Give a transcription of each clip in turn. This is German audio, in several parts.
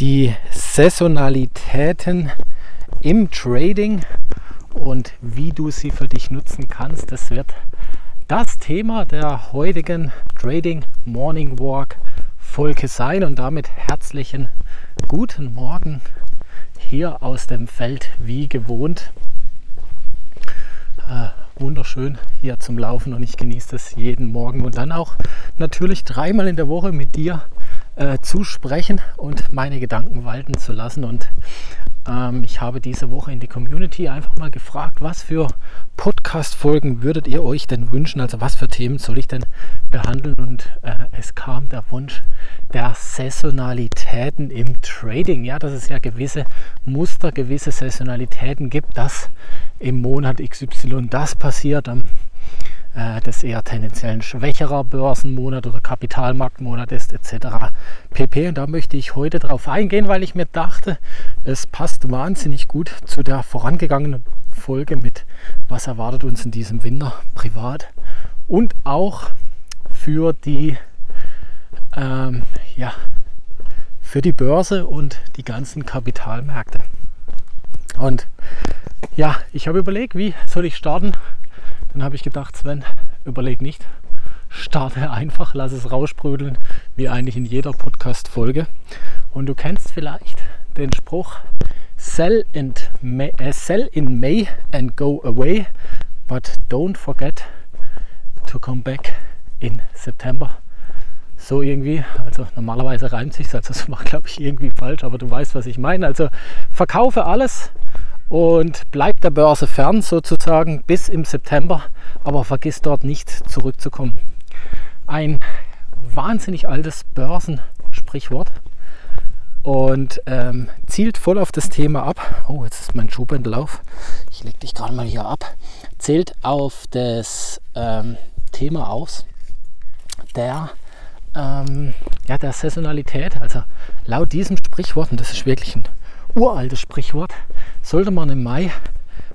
die Saisonalitäten im Trading und wie du sie für dich nutzen kannst. Das wird das Thema der heutigen Trading Morning Walk Folge sein und damit herzlichen guten Morgen hier aus dem Feld wie gewohnt. Äh, wunderschön hier zum Laufen und ich genieße es jeden Morgen und dann auch natürlich dreimal in der Woche mit dir äh, zu sprechen und meine Gedanken walten zu lassen. Und ähm, ich habe diese Woche in die Community einfach mal gefragt, was für Podcast-Folgen würdet ihr euch denn wünschen? Also was für Themen soll ich denn behandeln? Und äh, es kam der Wunsch der Saisonalitäten im Trading. Ja, dass es ja gewisse Muster, gewisse Saisonalitäten gibt, dass im Monat XY das passiert, am äh, das eher tendenziell ein schwächerer Börsenmonat oder Kapitalmarktmonat ist etc. pp. Und da möchte ich heute darauf eingehen, weil ich mir dachte, es passt wahnsinnig gut zu der vorangegangenen Folge mit was erwartet uns in diesem Winter privat und auch für die ähm, ja, für die Börse und die ganzen Kapitalmärkte. Und ja, ich habe überlegt, wie soll ich starten? Dann habe ich gedacht, Sven, überleg nicht. Starte einfach, lass es raussprudeln, wie eigentlich in jeder Podcast-Folge. Und du kennst vielleicht den Spruch, sell, and May, uh, sell in May and go away, but don't forget to come back in September. So irgendwie, also normalerweise reimt sich also das macht glaube ich irgendwie falsch, aber du weißt, was ich meine. Also verkaufe alles, und bleib der Börse fern sozusagen bis im September, aber vergiss dort nicht zurückzukommen. Ein wahnsinnig altes Börsensprichwort und ähm, zielt voll auf das Thema ab. Oh, jetzt ist mein Schuhbändel auf. Ich lege dich gerade mal hier ab. Zählt auf das ähm, Thema aus der, ähm, ja, der Saisonalität. Also laut diesem Sprichwort, und das ist wirklich ein uraltes Sprichwort, sollte man im Mai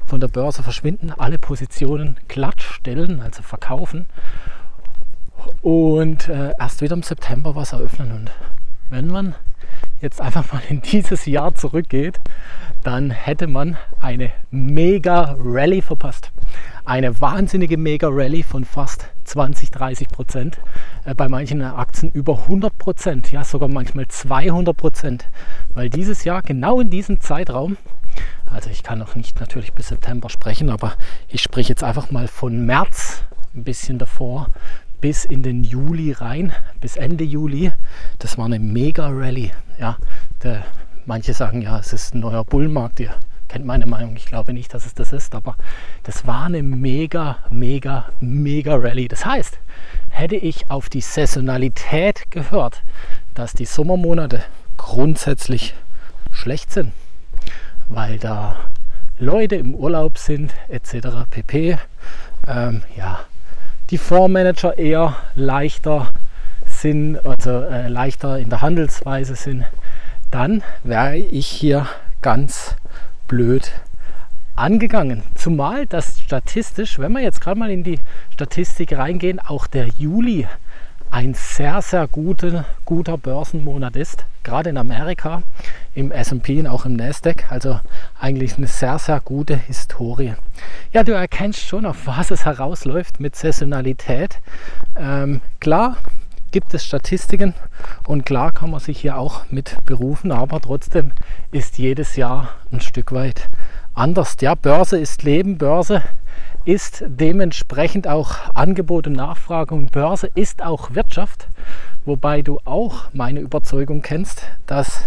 von der Börse verschwinden, alle Positionen glatt stellen, also verkaufen und äh, erst wieder im September was eröffnen. Und wenn man jetzt einfach mal in dieses Jahr zurückgeht, dann hätte man eine mega Rallye verpasst. Eine wahnsinnige mega Rallye von fast 20, 30 Prozent. Äh, bei manchen Aktien über 100 Prozent, ja sogar manchmal 200 Prozent. Weil dieses Jahr genau in diesem Zeitraum also ich kann noch nicht natürlich bis September sprechen, aber ich spreche jetzt einfach mal von März, ein bisschen davor, bis in den Juli rein, bis Ende Juli. Das war eine mega Rallye. Ja, der, manche sagen ja, es ist ein neuer Bullmarkt. Ihr kennt meine Meinung. Ich glaube nicht, dass es das ist, aber das war eine mega, mega, mega Rallye. Das heißt, hätte ich auf die Saisonalität gehört, dass die Sommermonate grundsätzlich schlecht sind, weil da Leute im Urlaub sind etc. pp. Ähm, ja, die Fondsmanager eher leichter sind, also äh, leichter in der Handelsweise sind, dann wäre ich hier ganz blöd angegangen. Zumal das statistisch, wenn wir jetzt gerade mal in die Statistik reingehen, auch der Juli ein sehr, sehr gute, guter Börsenmonat ist, gerade in Amerika, im SP und auch im Nasdaq. Also eigentlich eine sehr, sehr gute Historie. Ja, du erkennst schon, auf was es herausläuft mit Saisonalität. Ähm, klar gibt es Statistiken und klar kann man sich hier auch mit berufen, aber trotzdem ist jedes Jahr ein Stück weit anders. Ja, Börse ist Leben, Börse ist dementsprechend auch Angebot und Nachfrage und Börse ist auch Wirtschaft, wobei du auch meine Überzeugung kennst, dass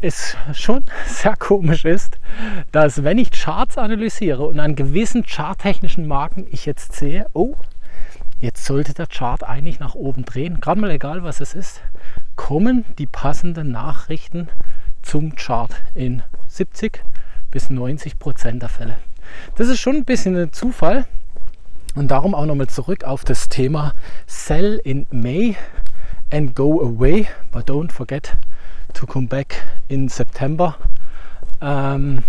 es schon sehr komisch ist, dass wenn ich Charts analysiere und an gewissen charttechnischen Marken ich jetzt sehe, oh, jetzt sollte der Chart eigentlich nach oben drehen, gerade mal egal was es ist, kommen die passenden Nachrichten zum Chart in 70 bis 90 Prozent der Fälle. Das ist schon ein bisschen ein Zufall. Und darum auch nochmal zurück auf das Thema Sell in May and go away, but don't forget to come back in September. Ähm,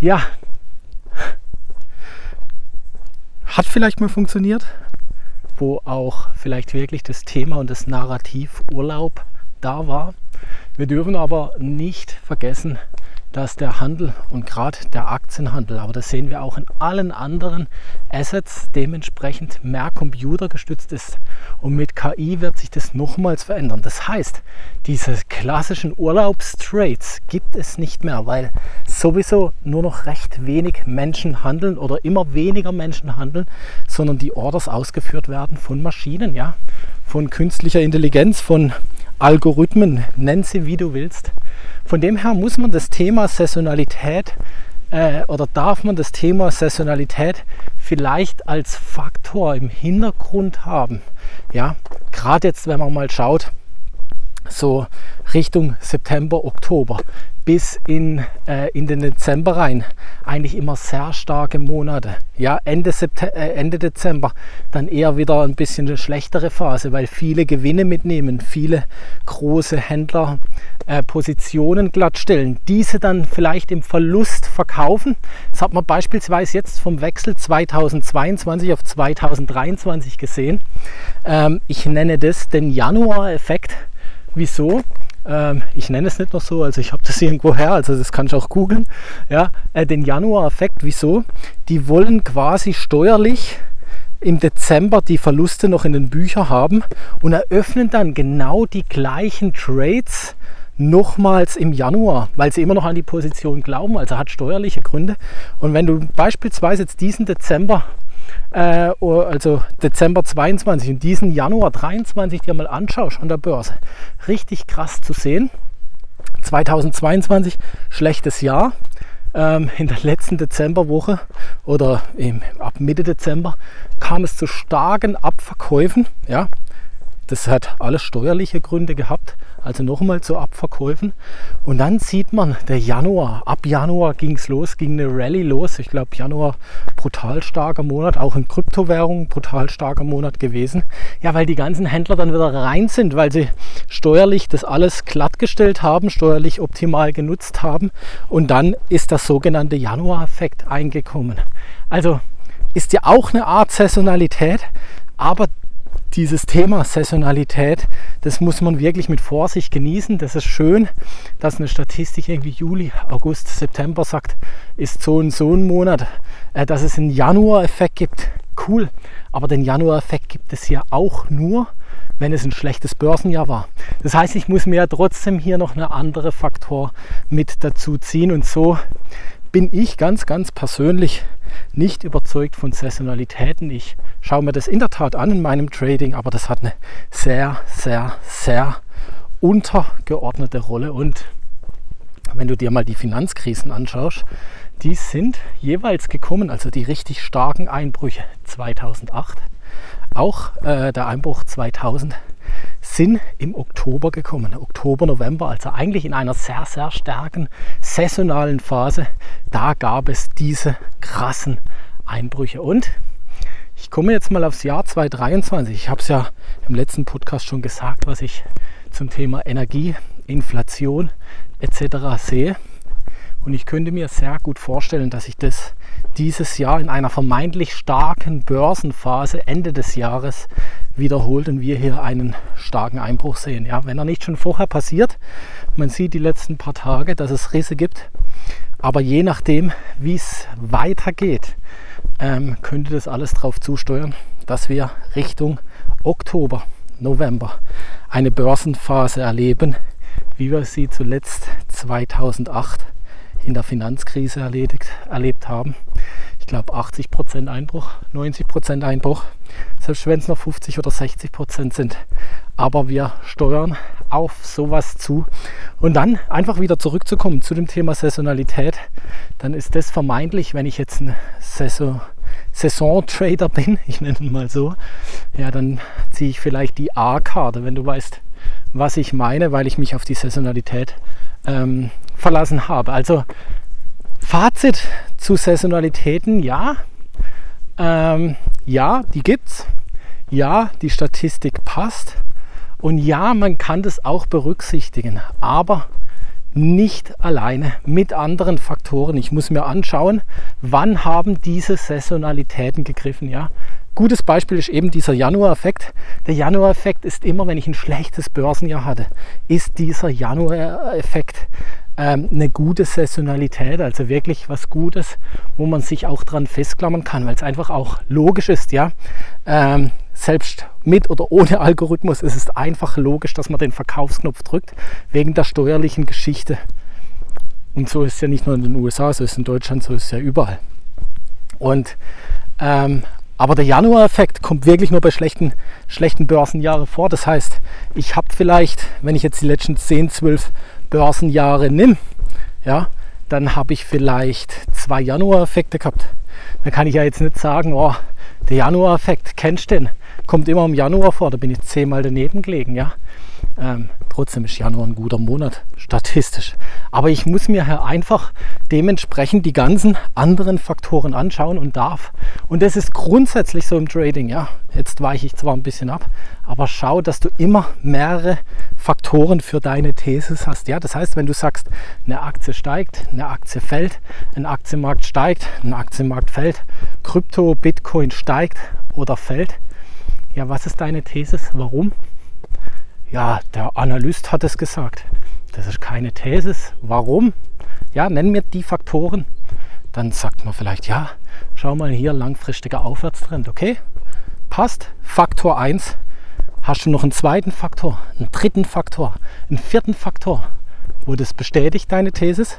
ja, hat vielleicht mal funktioniert, wo auch vielleicht wirklich das Thema und das Narrativ Urlaub da war. Wir dürfen aber nicht vergessen, dass der Handel und gerade der Aktienhandel, aber das sehen wir auch in allen anderen Assets, dementsprechend mehr computergestützt ist. Und mit KI wird sich das nochmals verändern. Das heißt, diese klassischen Urlaubstrades gibt es nicht mehr, weil sowieso nur noch recht wenig Menschen handeln oder immer weniger Menschen handeln, sondern die Orders ausgeführt werden von Maschinen, ja, von künstlicher Intelligenz, von Algorithmen, nenn sie wie du willst. Von dem her muss man das Thema Saisonalität äh, oder darf man das Thema Saisonalität vielleicht als Faktor im Hintergrund haben. Ja, gerade jetzt, wenn man mal schaut, so Richtung September, Oktober bis in, äh, in den Dezember rein. Eigentlich immer sehr starke Monate. Ja, Ende, September, äh, Ende Dezember dann eher wieder ein bisschen eine schlechtere Phase, weil viele Gewinne mitnehmen, viele große Händler äh, Positionen glattstellen, diese dann vielleicht im Verlust verkaufen. Das hat man beispielsweise jetzt vom Wechsel 2022 auf 2023 gesehen. Ähm, ich nenne das den Januar-Effekt. Wieso? Ähm, ich nenne es nicht noch so, also ich habe das irgendwo her, also das kann ich auch googeln. Ja, äh, den Januar-Effekt, wieso? Die wollen quasi steuerlich im Dezember die Verluste noch in den Büchern haben und eröffnen dann genau die gleichen Trades nochmals im Januar, weil sie immer noch an die Position glauben, also hat steuerliche Gründe. Und wenn du beispielsweise jetzt diesen Dezember äh, also Dezember 22 und diesen Januar 23 dir mal anschaust an der Börse, richtig krass zu sehen. 2022 schlechtes Jahr. Ähm, in der letzten Dezemberwoche oder im, ab Mitte Dezember kam es zu starken Abverkäufen. Ja, das hat alles steuerliche Gründe gehabt, also nochmal zu Abverkäufen. Und dann sieht man, der Januar, ab Januar ging es los, ging eine Rallye los. Ich glaube, Januar brutal starker Monat, auch in Kryptowährungen brutal starker Monat gewesen. Ja, weil die ganzen Händler dann wieder rein sind, weil sie steuerlich das alles glattgestellt haben, steuerlich optimal genutzt haben. Und dann ist das sogenannte Januar-Effekt eingekommen. Also ist ja auch eine Art Saisonalität, aber dieses Thema Saisonalität, das muss man wirklich mit Vorsicht genießen. Das ist schön, dass eine Statistik irgendwie Juli, August, September sagt, ist so und so ein Monat, äh, dass es einen Januar-Effekt gibt. Cool, aber den Januar-Effekt gibt es ja auch nur, wenn es ein schlechtes Börsenjahr war. Das heißt, ich muss mir ja trotzdem hier noch eine andere Faktor mit dazu ziehen und so bin ich ganz, ganz persönlich nicht überzeugt von Saisonalitäten. Ich schaue mir das in der Tat an in meinem Trading, aber das hat eine sehr, sehr, sehr untergeordnete Rolle. Und wenn du dir mal die Finanzkrisen anschaust, die sind jeweils gekommen, also die richtig starken Einbrüche 2008, auch äh, der Einbruch 2000 sind im Oktober gekommen. Oktober, November, also eigentlich in einer sehr, sehr starken saisonalen Phase. Da gab es diese krassen Einbrüche. Und ich komme jetzt mal aufs Jahr 2023. Ich habe es ja im letzten Podcast schon gesagt, was ich zum Thema Energie, Inflation etc. sehe. Und ich könnte mir sehr gut vorstellen, dass sich das dieses Jahr in einer vermeintlich starken Börsenphase Ende des Jahres wiederholt und wir hier einen starken Einbruch sehen. Ja, wenn er nicht schon vorher passiert, man sieht die letzten paar Tage, dass es Risse gibt, aber je nachdem, wie es weitergeht, ähm, könnte das alles darauf zusteuern, dass wir Richtung Oktober, November eine Börsenphase erleben, wie wir sie zuletzt 2008 in der Finanzkrise erledigt, erlebt haben. Ich glaube 80% Einbruch, 90% Einbruch, selbst wenn es noch 50 oder 60% sind. Aber wir steuern auf sowas zu. Und dann einfach wieder zurückzukommen zu dem Thema Saisonalität, dann ist das vermeintlich, wenn ich jetzt ein Saison, Saison-Trader bin, ich nenne ihn mal so, ja, dann ziehe ich vielleicht die A-Karte, wenn du weißt, was ich meine, weil ich mich auf die Saisonalität ähm, verlassen habe. Also Fazit zu Saisonalitäten, ja, ähm, ja, die gibt's. Ja, die Statistik passt. Und ja, man kann das auch berücksichtigen, aber nicht alleine mit anderen Faktoren. Ich muss mir anschauen, wann haben diese Saisonalitäten gegriffen. Ja, gutes Beispiel ist eben dieser Januar-Effekt. Der Januar-Effekt ist immer, wenn ich ein schlechtes Börsenjahr hatte, ist dieser Januar-Effekt ähm, eine gute Saisonalität, also wirklich was Gutes, wo man sich auch dran festklammern kann, weil es einfach auch logisch ist, ja. Ähm, selbst mit oder ohne Algorithmus ist es einfach logisch, dass man den Verkaufsknopf drückt, wegen der steuerlichen Geschichte. Und so ist es ja nicht nur in den USA, so ist es in Deutschland, so ist es ja überall. Und ähm, aber der Januar-Effekt kommt wirklich nur bei schlechten, schlechten Börsenjahren vor. Das heißt, ich habe vielleicht, wenn ich jetzt die letzten 10, 12 Börsenjahre nimm, ja, dann habe ich vielleicht zwei Januar-Effekte gehabt. Dann kann ich ja jetzt nicht sagen, oh, der Januar-Effekt, kennst du den? Kommt immer im Januar vor, da bin ich zehnmal daneben gelegen, ja. Ähm, trotzdem ist Januar ein guter Monat, statistisch. Aber ich muss mir einfach dementsprechend die ganzen anderen Faktoren anschauen und darf. Und das ist grundsätzlich so im Trading. Ja, jetzt weiche ich zwar ein bisschen ab, aber schau, dass du immer mehrere Faktoren für deine Thesis hast. Ja, das heißt, wenn du sagst, eine Aktie steigt, eine Aktie fällt, ein Aktienmarkt steigt, ein Aktienmarkt fällt, Krypto, Bitcoin steigt oder fällt. Ja, was ist deine Thesis? Warum? Ja, der Analyst hat es gesagt. Das ist keine Thesis. Warum? Ja, nenn mir die Faktoren. Dann sagt man vielleicht, ja, schau mal hier, langfristiger Aufwärtstrend. Okay, passt. Faktor 1. Hast du noch einen zweiten Faktor, einen dritten Faktor, einen vierten Faktor, wo das bestätigt, deine Thesis?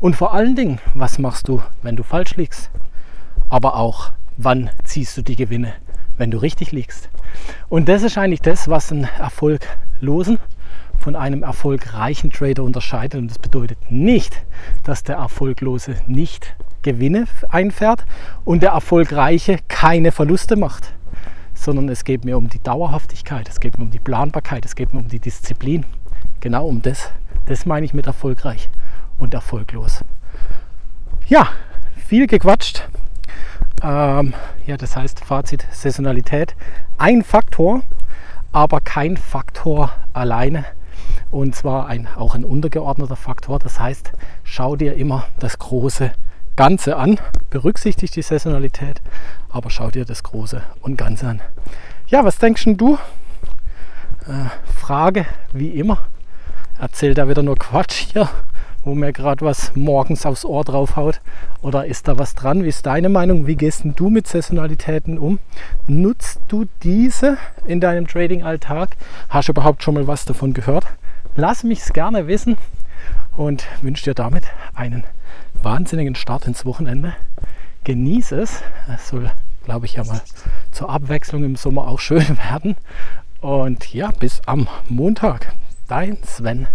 Und vor allen Dingen, was machst du, wenn du falsch liegst? Aber auch, wann ziehst du die Gewinne, wenn du richtig liegst? Und das ist eigentlich das, was einen Erfolglosen von einem erfolgreichen Trader unterscheidet. Und das bedeutet nicht, dass der Erfolglose nicht Gewinne einfährt und der Erfolgreiche keine Verluste macht, sondern es geht mir um die Dauerhaftigkeit, es geht mir um die Planbarkeit, es geht mir um die Disziplin. Genau um das. Das meine ich mit erfolgreich und erfolglos. Ja, viel gequatscht. Ähm, ja, das heißt Fazit Saisonalität. Ein Faktor, aber kein Faktor alleine. Und zwar ein, auch ein untergeordneter Faktor. Das heißt, schau dir immer das große Ganze an. Berücksichtige die Saisonalität, aber schau dir das Große und Ganze an. Ja, was denkst du? Äh, Frage wie immer. Erzählt da wieder nur Quatsch hier wo mir gerade was morgens aufs Ohr draufhaut? Oder ist da was dran? Wie ist deine Meinung? Wie gehst du mit Saisonalitäten um? Nutzt du diese in deinem Trading-Alltag? Hast du überhaupt schon mal was davon gehört? Lass mich es gerne wissen und wünsche dir damit einen wahnsinnigen Start ins Wochenende. Genieße es. Es soll, glaube ich, ja mal zur Abwechslung im Sommer auch schön werden. Und ja, bis am Montag. Dein Sven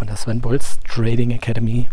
von der Sven Bolz Trading Academy.